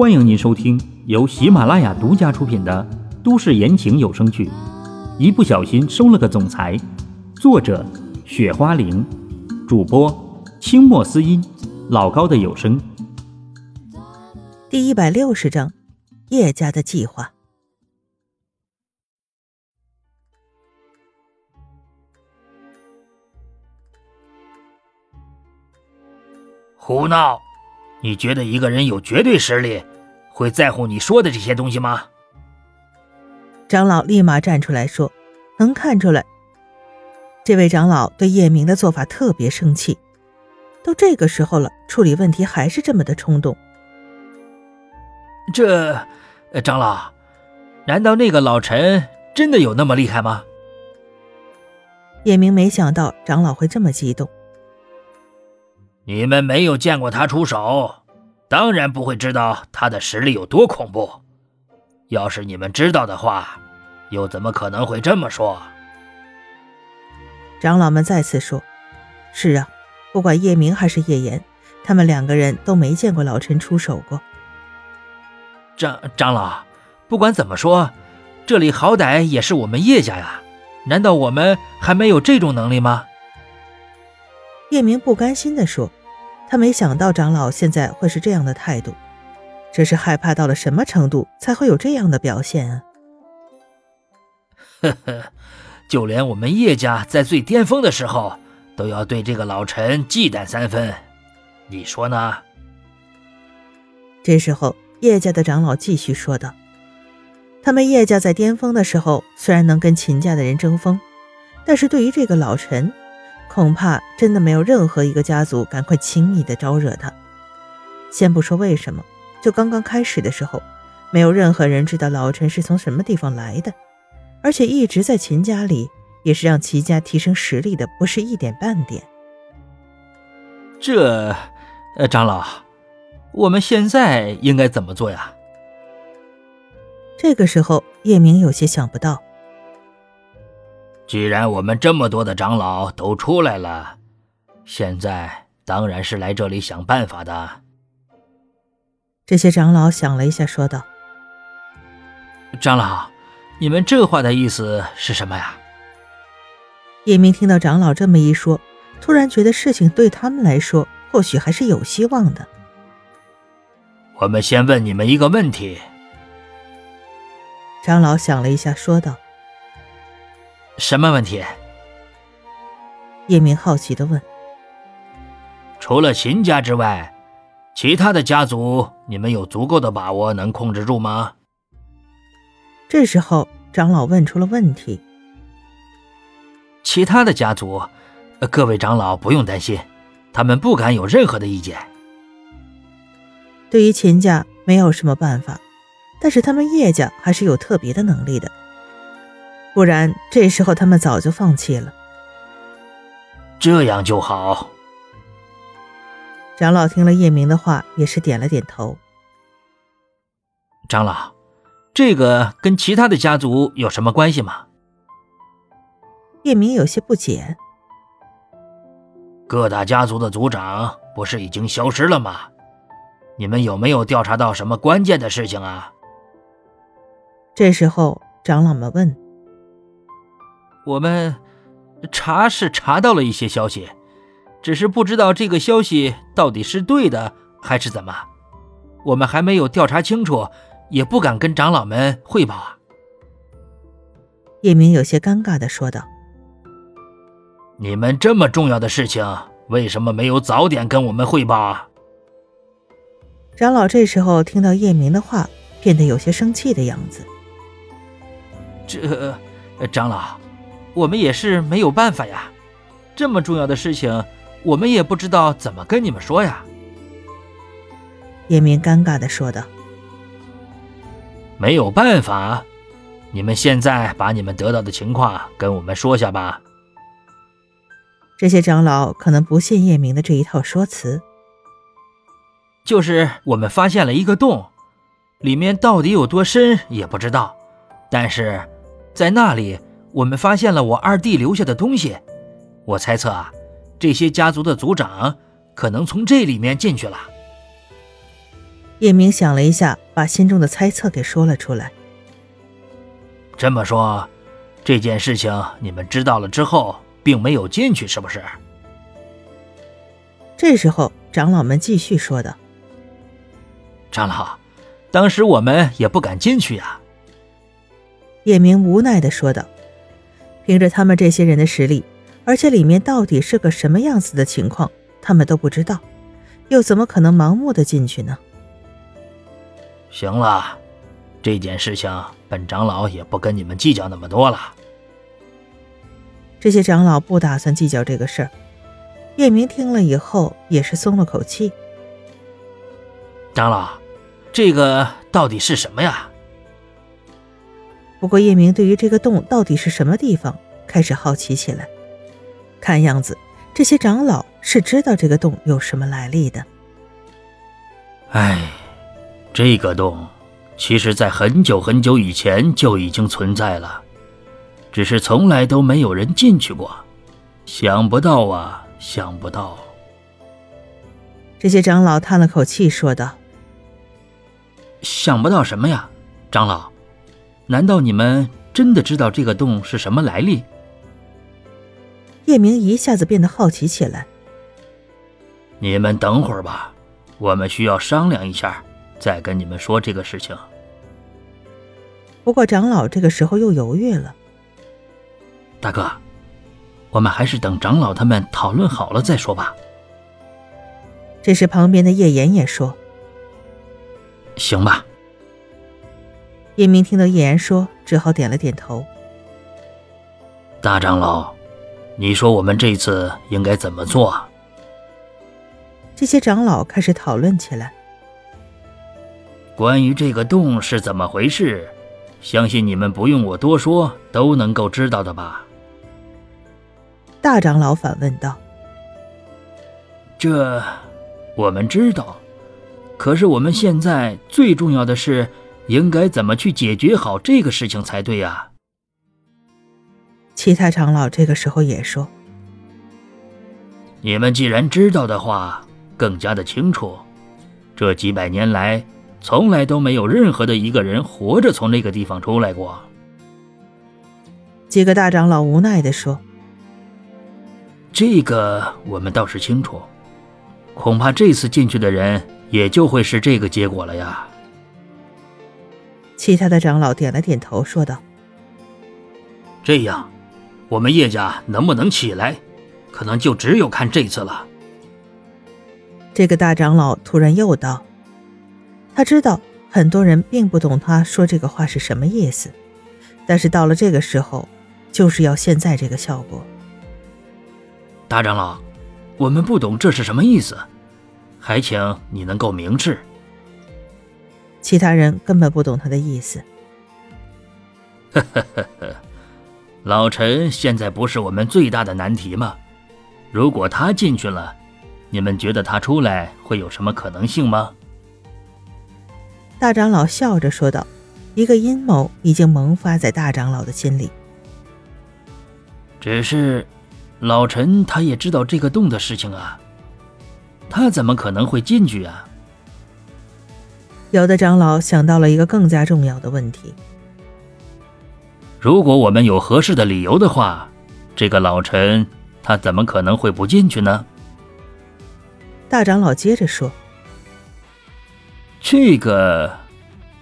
欢迎您收听由喜马拉雅独家出品的都市言情有声剧《一不小心收了个总裁》，作者：雪花玲，主播：清墨思音，老高的有声。第一百六十章，叶家的计划。胡闹！你觉得一个人有绝对实力，会在乎你说的这些东西吗？长老立马站出来说：“能看出来，这位长老对叶明的做法特别生气。都这个时候了，处理问题还是这么的冲动。这，长老，难道那个老陈真的有那么厉害吗？”叶明没想到长老会这么激动。你们没有见过他出手，当然不会知道他的实力有多恐怖。要是你们知道的话，又怎么可能会这么说？长老们再次说：“是啊，不管叶明还是叶岩，他们两个人都没见过老陈出手过。”长长老，不管怎么说，这里好歹也是我们叶家呀，难道我们还没有这种能力吗？叶明不甘心地说。他没想到长老现在会是这样的态度，这是害怕到了什么程度才会有这样的表现啊？呵呵，就连我们叶家在最巅峰的时候，都要对这个老陈忌惮三分，你说呢？这时候，叶家的长老继续说道：“他们叶家在巅峰的时候，虽然能跟秦家的人争锋，但是对于这个老陈……”恐怕真的没有任何一个家族敢快轻易的招惹他。先不说为什么，就刚刚开始的时候，没有任何人知道老陈是从什么地方来的，而且一直在秦家里，也是让齐家提升实力的，不是一点半点。这，呃，长老，我们现在应该怎么做呀？这个时候，叶明有些想不到。既然我们这么多的长老都出来了，现在当然是来这里想办法的。这些长老想了一下，说道：“长老，你们这话的意思是什么呀？”叶明听到长老这么一说，突然觉得事情对他们来说或许还是有希望的。我们先问你们一个问题。长老想了一下，说道。什么问题？叶明好奇的问。除了秦家之外，其他的家族，你们有足够的把握能控制住吗？这时候，长老问出了问题。其他的家族，各位长老不用担心，他们不敢有任何的意见。对于秦家，没有什么办法，但是他们叶家还是有特别的能力的。不然，这时候他们早就放弃了。这样就好。长老听了叶明的话，也是点了点头。长老，这个跟其他的家族有什么关系吗？叶明有些不解。各大家族的族长不是已经消失了吗？你们有没有调查到什么关键的事情啊？这时候，长老们问。我们查是查到了一些消息，只是不知道这个消息到底是对的还是怎么。我们还没有调查清楚，也不敢跟长老们汇报啊。叶明有些尴尬的说道：“你们这么重要的事情，为什么没有早点跟我们汇报啊？”长老这时候听到叶明的话，变得有些生气的样子。这，长老。我们也是没有办法呀，这么重要的事情，我们也不知道怎么跟你们说呀。”叶明尴尬的说道。“没有办法，你们现在把你们得到的情况跟我们说下吧。”这些长老可能不信叶明的这一套说辞。就是我们发现了一个洞，里面到底有多深也不知道，但是在那里。我们发现了我二弟留下的东西，我猜测啊，这些家族的族长可能从这里面进去了。叶明想了一下，把心中的猜测给说了出来。这么说，这件事情你们知道了之后，并没有进去，是不是？这时候，长老们继续说道：“长老，当时我们也不敢进去呀。”叶明无奈的说道：“凭着他们这些人的实力，而且里面到底是个什么样子的情况，他们都不知道，又怎么可能盲目的进去呢？”行了。这件事情，本长老也不跟你们计较那么多了。这些长老不打算计较这个事儿。叶明听了以后，也是松了口气。长老，这个到底是什么呀？不过叶明对于这个洞到底是什么地方，开始好奇起来。看样子，这些长老是知道这个洞有什么来历的。哎，这个洞。其实，在很久很久以前就已经存在了，只是从来都没有人进去过。想不到啊，想不到！这些长老叹了口气，说道：“想不到什么呀，长老？难道你们真的知道这个洞是什么来历？”叶明一下子变得好奇起来。你们等会儿吧，我们需要商量一下。再跟你们说这个事情。不过长老这个时候又犹豫了。大哥，我们还是等长老他们讨论好了再说吧。这时旁边的叶岩也说：“行吧。”叶明听到叶岩说，只好点了点头。大长老，你说我们这次应该怎么做？这些长老开始讨论起来。关于这个洞是怎么回事，相信你们不用我多说都能够知道的吧？大长老反问道。这，我们知道，可是我们现在最重要的是，应该怎么去解决好这个事情才对呀？其他长老这个时候也说：“你们既然知道的话，更加的清楚，这几百年来。”从来都没有任何的一个人活着从那个地方出来过。几个大长老无奈的说：“这个我们倒是清楚，恐怕这次进去的人也就会是这个结果了呀。”其他的长老点了点头，说道：“这样，我们叶家能不能起来，可能就只有看这次了。”这个大长老突然又道。他知道很多人并不懂他说这个话是什么意思，但是到了这个时候，就是要现在这个效果。大长老，我们不懂这是什么意思，还请你能够明示。其他人根本不懂他的意思。呵呵呵呵，老陈现在不是我们最大的难题吗？如果他进去了，你们觉得他出来会有什么可能性吗？大长老笑着说道：“一个阴谋已经萌发在大长老的心里。只是，老陈他也知道这个洞的事情啊，他怎么可能会进去啊？”有的长老想到了一个更加重要的问题：如果我们有合适的理由的话，这个老陈他怎么可能会不进去呢？大长老接着说。这个，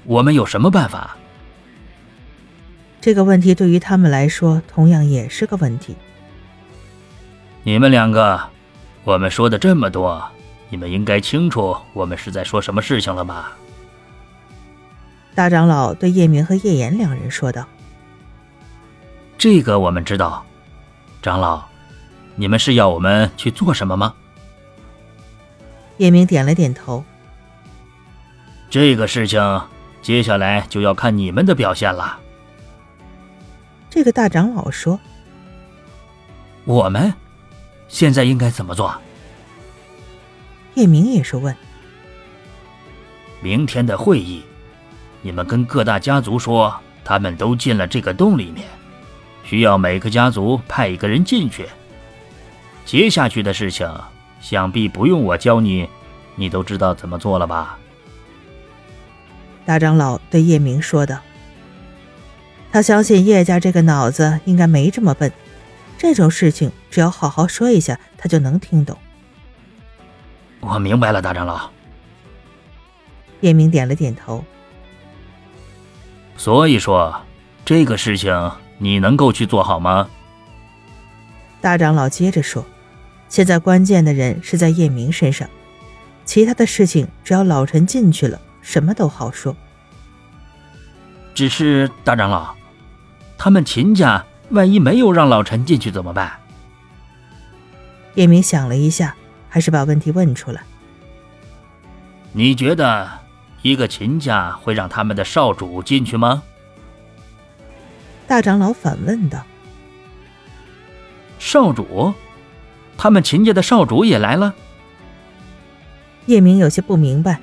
我们有什么办法？这个问题对于他们来说，同样也是个问题。你们两个，我们说的这么多，你们应该清楚我们是在说什么事情了吧？大长老对叶明和叶岩两人说道：“这个我们知道，长老，你们是要我们去做什么吗？”叶明点了点头。这个事情，接下来就要看你们的表现了。这个大长老说：“我们现在应该怎么做？”叶明也是问：“明天的会议，你们跟各大家族说，他们都进了这个洞里面，需要每个家族派一个人进去。接下去的事情，想必不用我教你，你都知道怎么做了吧？”大长老对叶明说道：“他相信叶家这个脑子应该没这么笨，这种事情只要好好说一下，他就能听懂。”我明白了，大长老。叶明点了点头。所以说，这个事情你能够去做好吗？大长老接着说：“现在关键的人是在叶明身上，其他的事情只要老陈进去了，什么都好说。只是大长老，他们秦家万一没有让老陈进去怎么办？”叶明想了一下，还是把问题问出来：“你觉得一个秦家会让他们的少主进去吗？”大长老反问道。少主，他们秦家的少主也来了。叶明有些不明白，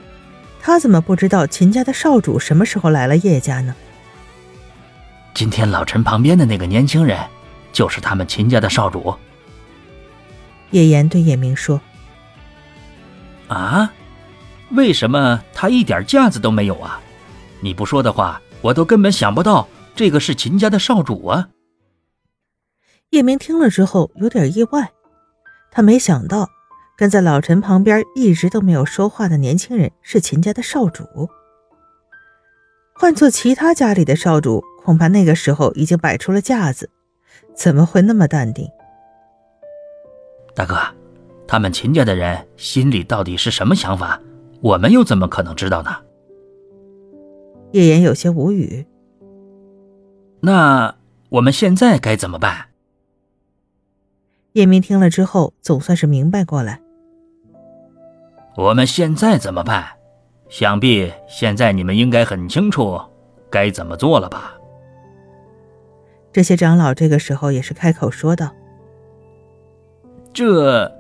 他怎么不知道秦家的少主什么时候来了叶家呢？今天老陈旁边的那个年轻人，就是他们秦家的少主。叶岩对叶明说：“啊，为什么他一点架子都没有啊？你不说的话，我都根本想不到这个是秦家的少主啊。”叶明听了之后有点意外，他没想到跟在老陈旁边一直都没有说话的年轻人是秦家的少主。换做其他家里的少主，恐怕那个时候已经摆出了架子，怎么会那么淡定？大哥，他们秦家的人心里到底是什么想法？我们又怎么可能知道呢？叶岩有些无语。那我们现在该怎么办？叶明听了之后，总算是明白过来。我们现在怎么办？想必现在你们应该很清楚该怎么做了吧？这些长老这个时候也是开口说道：“这，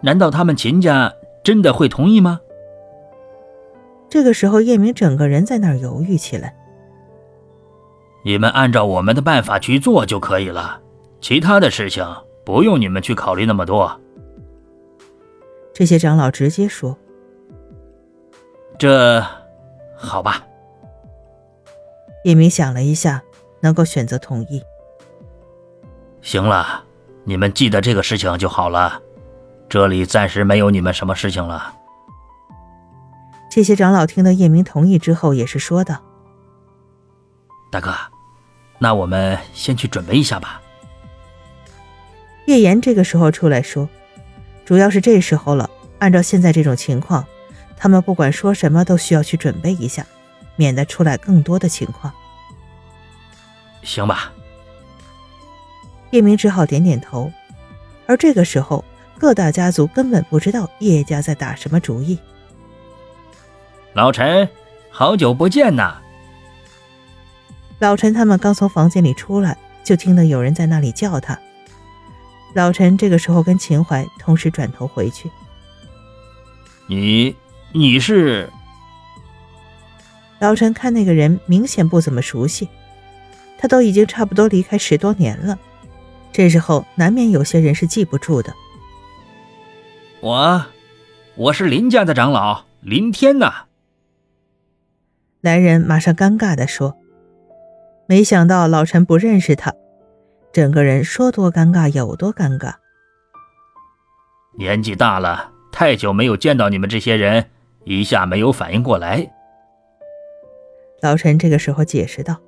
难道他们秦家真的会同意吗？”这个时候，叶明整个人在那儿犹豫起来。你们按照我们的办法去做就可以了，其他的事情。不用你们去考虑那么多。这些长老直接说：“这，好吧。”叶明想了一下，能够选择同意。行了，你们记得这个事情就好了。这里暂时没有你们什么事情了。这些长老听到叶明同意之后，也是说道：“大哥，那我们先去准备一下吧。”叶岩这个时候出来说：“主要是这时候了，按照现在这种情况，他们不管说什么都需要去准备一下，免得出来更多的情况。”行吧。叶明只好点点头。而这个时候，各大家族根本不知道叶家在打什么主意。老陈，好久不见呐！老陈他们刚从房间里出来，就听到有人在那里叫他。老陈这个时候跟秦淮同时转头回去。你你是？老陈看那个人明显不怎么熟悉，他都已经差不多离开十多年了，这时候难免有些人是记不住的。我，我是林家的长老林天呐。来人马上尴尬的说：“没想到老陈不认识他。”整个人说多尴尬有多尴尬。年纪大了，太久没有见到你们这些人，一下没有反应过来。老陈这个时候解释道：“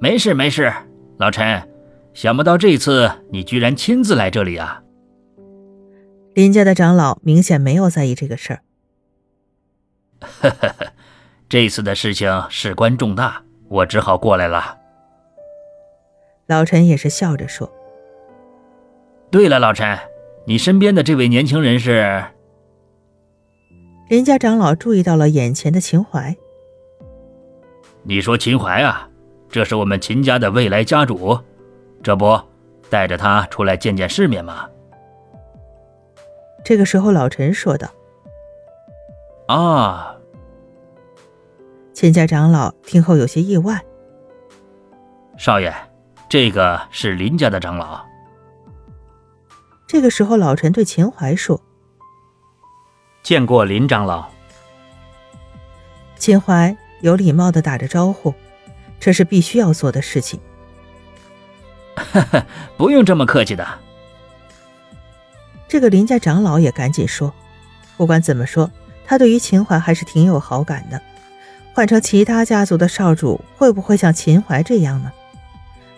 没事没事，老陈，想不到这次你居然亲自来这里啊。”林家的长老明显没有在意这个事儿。呵呵呵，这次的事情事关重大，我只好过来了。老陈也是笑着说：“对了，老陈，你身边的这位年轻人是？”林家长老注意到了眼前的秦淮。你说秦淮啊，这是我们秦家的未来家主，这不带着他出来见见世面吗？这个时候，老陈说道：“啊。”秦家长老听后有些意外：“少爷。”这个是林家的长老。这个时候，老陈对秦淮说：“见过林长老。”秦淮有礼貌的打着招呼，这是必须要做的事情。哈哈，不用这么客气的。这个林家长老也赶紧说：“不管怎么说，他对于秦淮还是挺有好感的。换成其他家族的少主，会不会像秦淮这样呢？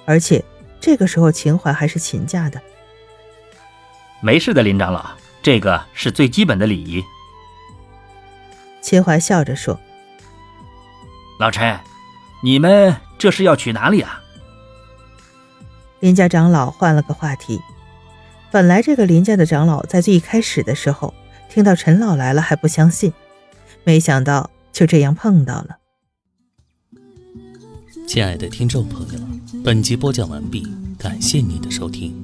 而且这个时候，秦淮还是秦家的。”没事的，林长老，这个是最基本的礼仪。秦淮笑着说：“老陈，你们这是要去哪里啊？”林家长老换了个话题。本来这个林家的长老在最一开始的时候听到陈老来了还不相信，没想到就这样碰到了。亲爱的听众朋友，本集播讲完毕，感谢您的收听。